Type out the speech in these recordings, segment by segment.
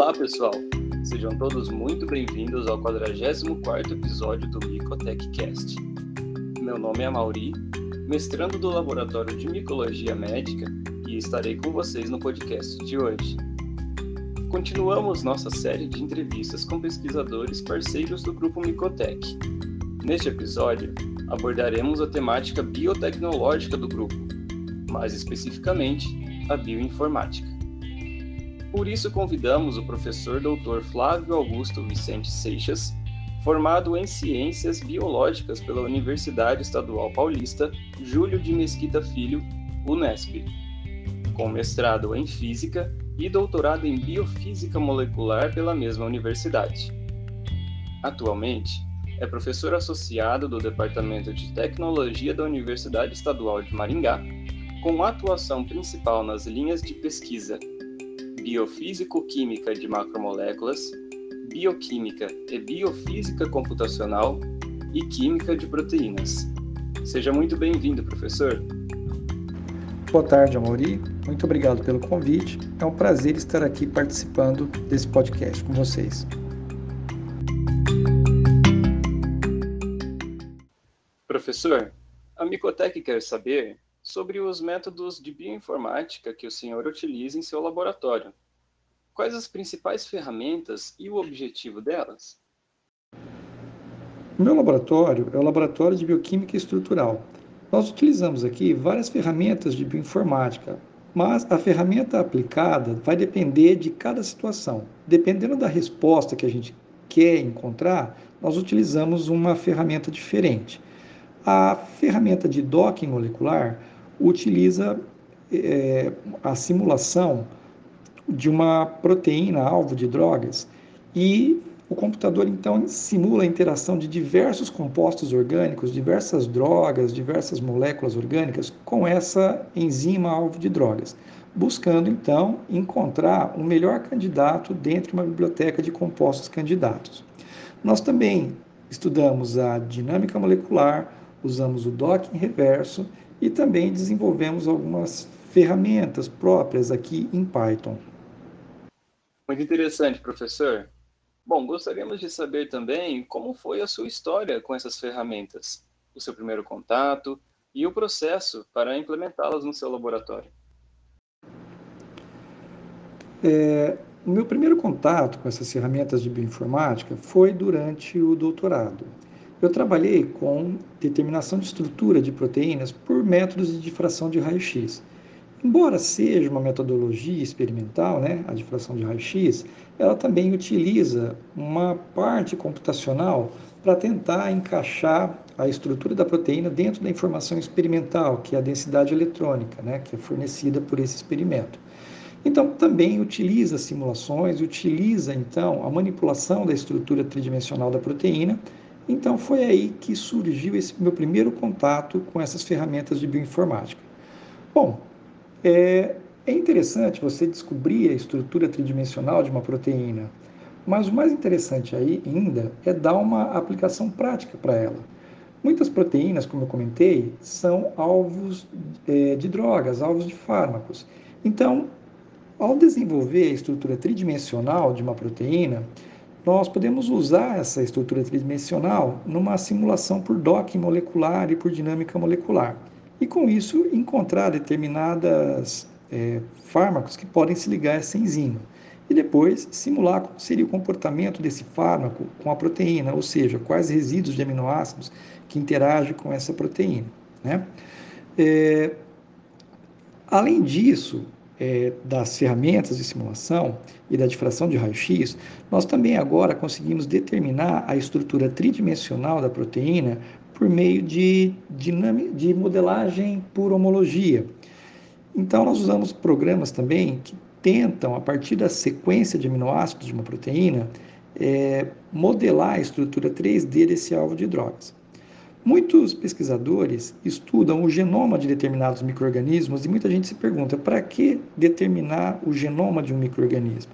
Olá, pessoal! Sejam todos muito bem-vindos ao 44º episódio do MicotechCast. Meu nome é Mauri, mestrando do Laboratório de Micologia Médica, e estarei com vocês no podcast de hoje. Continuamos nossa série de entrevistas com pesquisadores parceiros do Grupo Micotech. Neste episódio, abordaremos a temática biotecnológica do grupo, mais especificamente, a bioinformática. Por isso convidamos o professor Dr. Flávio Augusto Vicente Seixas, formado em Ciências Biológicas pela Universidade Estadual Paulista Júlio de Mesquita Filho, Unesp, com mestrado em Física e doutorado em Biofísica Molecular pela mesma universidade. Atualmente, é professor associado do Departamento de Tecnologia da Universidade Estadual de Maringá, com atuação principal nas linhas de pesquisa biofísico-química de macromoléculas, bioquímica e biofísica computacional e química de proteínas. Seja muito bem-vindo, professor. Boa tarde, Amori. Muito obrigado pelo convite. É um prazer estar aqui participando desse podcast com vocês. Professor, a Micotec quer saber sobre os métodos de bioinformática que o senhor utiliza em seu laboratório. Quais as principais ferramentas e o objetivo delas? O meu laboratório é o Laboratório de Bioquímica Estrutural. Nós utilizamos aqui várias ferramentas de bioinformática, mas a ferramenta aplicada vai depender de cada situação. Dependendo da resposta que a gente quer encontrar, nós utilizamos uma ferramenta diferente. A ferramenta de docking molecular utiliza é, a simulação de uma proteína alvo de drogas e o computador então simula a interação de diversos compostos orgânicos, diversas drogas, diversas moléculas orgânicas com essa enzima alvo de drogas, buscando então encontrar o melhor candidato dentro de uma biblioteca de compostos candidatos. Nós também estudamos a dinâmica molecular, usamos o docking reverso e também desenvolvemos algumas ferramentas próprias aqui em Python. Muito interessante, professor. Bom, gostaríamos de saber também como foi a sua história com essas ferramentas, o seu primeiro contato e o processo para implementá-las no seu laboratório. É, o meu primeiro contato com essas ferramentas de bioinformática foi durante o doutorado. Eu trabalhei com determinação de estrutura de proteínas por métodos de difração de raio-x. Embora seja uma metodologia experimental, né, a difração de raio-x, ela também utiliza uma parte computacional para tentar encaixar a estrutura da proteína dentro da informação experimental, que é a densidade eletrônica, né, que é fornecida por esse experimento. Então, também utiliza simulações, utiliza então a manipulação da estrutura tridimensional da proteína então foi aí que surgiu esse meu primeiro contato com essas ferramentas de bioinformática. Bom, é, é interessante você descobrir a estrutura tridimensional de uma proteína, mas o mais interessante aí ainda é dar uma aplicação prática para ela. Muitas proteínas, como eu comentei, são alvos é, de drogas, alvos de fármacos. Então, ao desenvolver a estrutura tridimensional de uma proteína, nós podemos usar essa estrutura tridimensional numa simulação por docking molecular e por dinâmica molecular. E com isso encontrar determinadas é, fármacos que podem se ligar a essa enzima. E depois simular como seria o comportamento desse fármaco com a proteína, ou seja, quais resíduos de aminoácidos que interagem com essa proteína. Né? É, além disso, é, das ferramentas de simulação e da difração de raio-x, nós também agora conseguimos determinar a estrutura tridimensional da proteína por meio de, de modelagem por homologia. Então, nós usamos programas também que tentam, a partir da sequência de aminoácidos de uma proteína, é, modelar a estrutura 3D desse alvo de drogas. Muitos pesquisadores estudam o genoma de determinados microrganismos e muita gente se pergunta para que determinar o genoma de um microorganismo.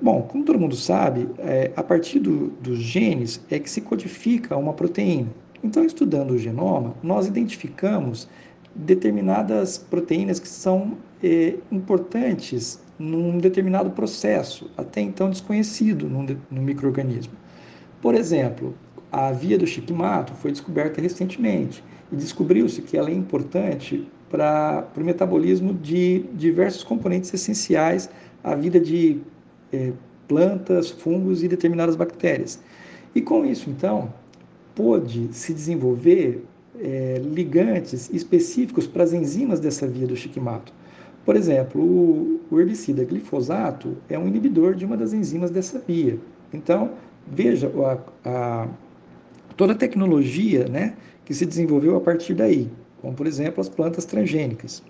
Bom, como todo mundo sabe, é, a partir do, dos genes é que se codifica uma proteína. Então, estudando o genoma, nós identificamos determinadas proteínas que são é, importantes num determinado processo, até então desconhecido no, no microorganismo. Por exemplo, a via do chiquimato foi descoberta recentemente e descobriu-se que ela é importante para o metabolismo de diversos componentes essenciais à vida de é, plantas, fungos e determinadas bactérias. E com isso, então, pôde se desenvolver é, ligantes específicos para as enzimas dessa via do chiquimato. Por exemplo, o, o herbicida glifosato é um inibidor de uma das enzimas dessa via. Então, veja a, a, toda a tecnologia né, que se desenvolveu a partir daí, como, por exemplo, as plantas transgênicas.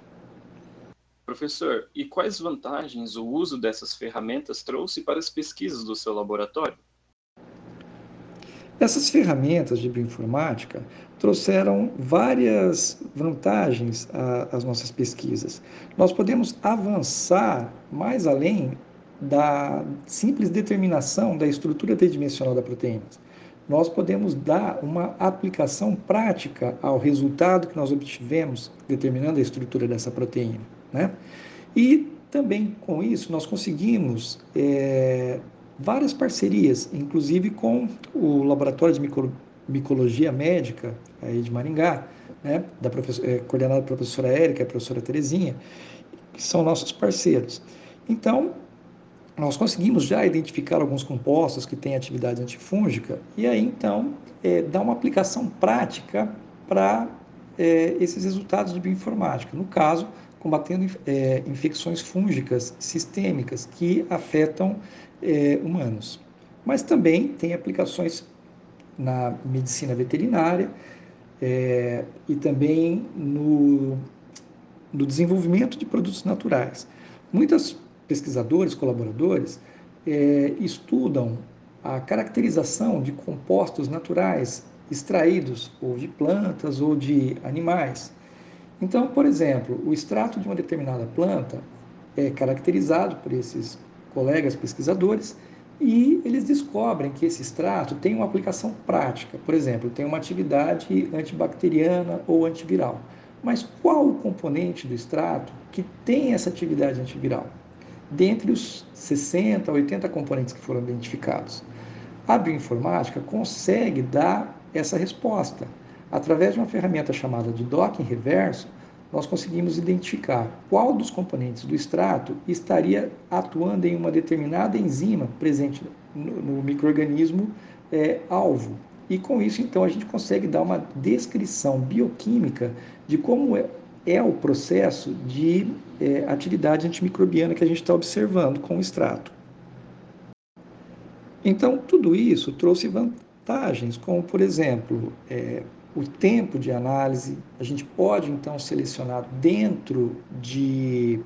Professor, e quais vantagens o uso dessas ferramentas trouxe para as pesquisas do seu laboratório? Essas ferramentas de bioinformática trouxeram várias vantagens às nossas pesquisas. Nós podemos avançar mais além da simples determinação da estrutura tridimensional da proteína. Nós podemos dar uma aplicação prática ao resultado que nós obtivemos determinando a estrutura dessa proteína. Né? E também com isso nós conseguimos é, várias parcerias, inclusive com o Laboratório de Micro, Micologia Médica aí de Maringá, né, da é, coordenada pela professora Érica e a professora Terezinha, que são nossos parceiros. Então, nós conseguimos já identificar alguns compostos que têm atividade antifúngica e aí, então, é, dar uma aplicação prática para é, esses resultados de bioinformática. No caso, combatendo é, infecções fúngicas sistêmicas que afetam é, humanos. Mas também tem aplicações na medicina veterinária é, e também no, no desenvolvimento de produtos naturais. Muitos pesquisadores, colaboradores, é, estudam a caracterização de compostos naturais extraídos ou de plantas ou de animais. Então, por exemplo, o extrato de uma determinada planta é caracterizado por esses colegas pesquisadores e eles descobrem que esse extrato tem uma aplicação prática. Por exemplo, tem uma atividade antibacteriana ou antiviral. Mas qual o componente do extrato que tem essa atividade antiviral? Dentre os 60, 80 componentes que foram identificados. A bioinformática consegue dar essa resposta. Através de uma ferramenta chamada de docking reverso, nós conseguimos identificar qual dos componentes do extrato estaria atuando em uma determinada enzima presente no, no microorganismo é, alvo. E com isso, então, a gente consegue dar uma descrição bioquímica de como é, o processo de é, atividade antimicrobiana que a gente está observando com o extrato. Então, tudo isso trouxe vantagens, como, por exemplo, é, o tempo de análise. A gente pode então selecionar dentro de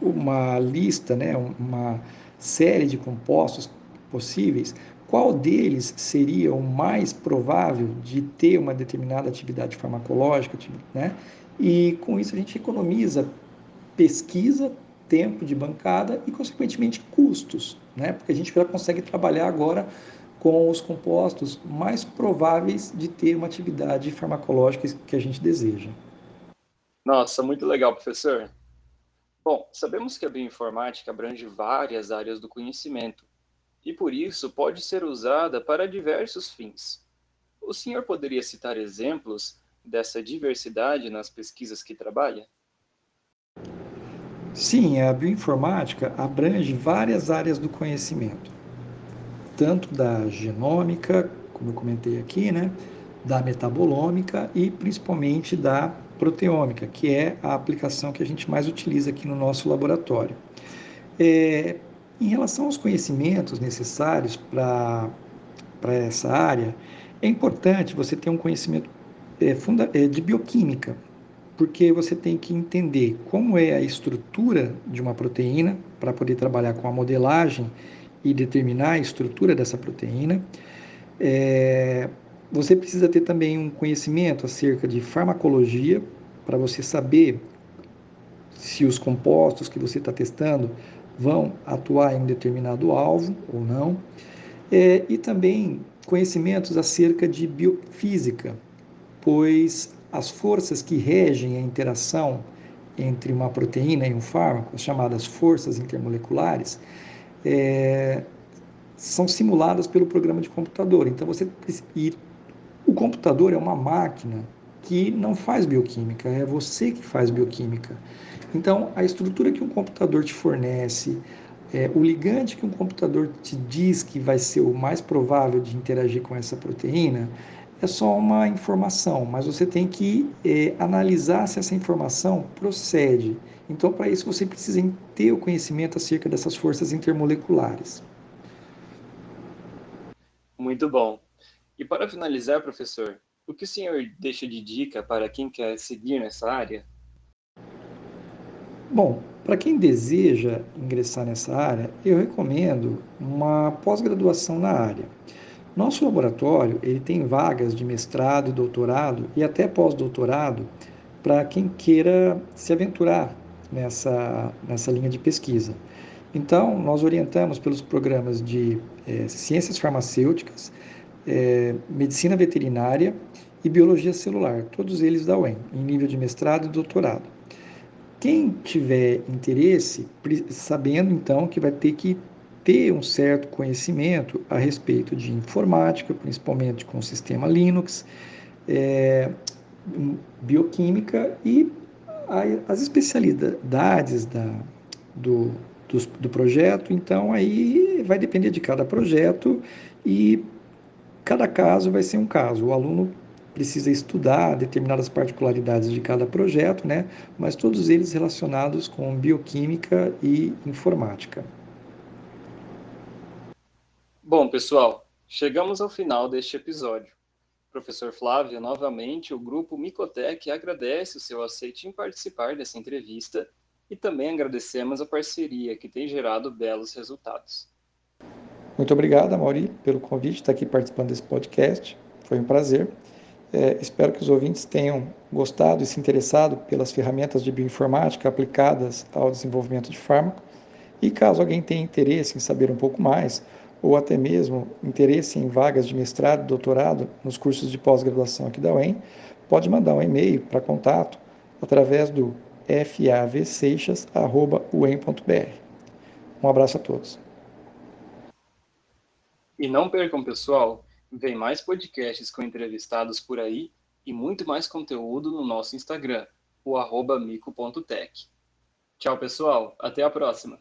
uma lista, né, uma série de compostos possíveis, qual deles seria o mais provável de ter uma determinada atividade farmacológica, né? E com isso a gente economiza pesquisa, tempo de bancada e, consequentemente, custos, né? Porque a gente já consegue trabalhar agora com os compostos mais prováveis de ter uma atividade farmacológica que a gente deseja. Nossa, muito legal, professor. Bom, sabemos que a bioinformática abrange várias áreas do conhecimento e, por isso, pode ser usada para diversos fins. O senhor poderia citar exemplos dessa diversidade nas pesquisas que trabalha? Sim, a bioinformática abrange várias áreas do conhecimento tanto da genômica, como eu comentei aqui, né, da metabolômica e principalmente da proteômica, que é a aplicação que a gente mais utiliza aqui no nosso laboratório. É, em relação aos conhecimentos necessários para essa área, é importante você ter um conhecimento é, funda, é, de bioquímica, porque você tem que entender como é a estrutura de uma proteína para poder trabalhar com a modelagem e determinar a estrutura dessa proteína. É, você precisa ter também um conhecimento acerca de farmacologia, para você saber se os compostos que você está testando vão atuar em um determinado alvo ou não. É, e também conhecimentos acerca de biofísica, pois as forças que regem a interação entre uma proteína e um fármaco, as chamadas forças intermoleculares, é, são simuladas pelo programa de computador. Então você e o computador é uma máquina que não faz bioquímica, é você que faz bioquímica. Então a estrutura que um computador te fornece, é, o ligante que um computador te diz que vai ser o mais provável de interagir com essa proteína é só uma informação, mas você tem que é, analisar se essa informação procede. Então, para isso, você precisa ter o conhecimento acerca dessas forças intermoleculares. Muito bom. E para finalizar, professor, o que o senhor deixa de dica para quem quer seguir nessa área? Bom, para quem deseja ingressar nessa área, eu recomendo uma pós-graduação na área. Nosso laboratório ele tem vagas de mestrado, doutorado e até pós-doutorado para quem queira se aventurar nessa, nessa linha de pesquisa. Então, nós orientamos pelos programas de é, ciências farmacêuticas, é, medicina veterinária e biologia celular, todos eles da UEM, em nível de mestrado e doutorado. Quem tiver interesse, sabendo então que vai ter que ter um certo conhecimento a respeito de informática, principalmente com o sistema Linux, é, bioquímica e as especialidades da, do, do, do projeto. Então, aí vai depender de cada projeto e cada caso vai ser um caso. O aluno precisa estudar determinadas particularidades de cada projeto, né? mas todos eles relacionados com bioquímica e informática. Bom, pessoal, chegamos ao final deste episódio. Professor Flávio, novamente, o grupo Micotec agradece o seu aceite em participar dessa entrevista e também agradecemos a parceria que tem gerado belos resultados. Muito obrigado, Mauri, pelo convite estar aqui participando desse podcast. Foi um prazer. É, espero que os ouvintes tenham gostado e se interessado pelas ferramentas de bioinformática aplicadas ao desenvolvimento de fármaco. E caso alguém tenha interesse em saber um pouco mais ou até mesmo interesse em vagas de mestrado e doutorado nos cursos de pós-graduação aqui da UEM, pode mandar um e-mail para contato através do favseixas.uem.br. Um abraço a todos. E não percam, pessoal, vem mais podcasts com entrevistados por aí e muito mais conteúdo no nosso Instagram, o mico.tech. Tchau, pessoal. Até a próxima.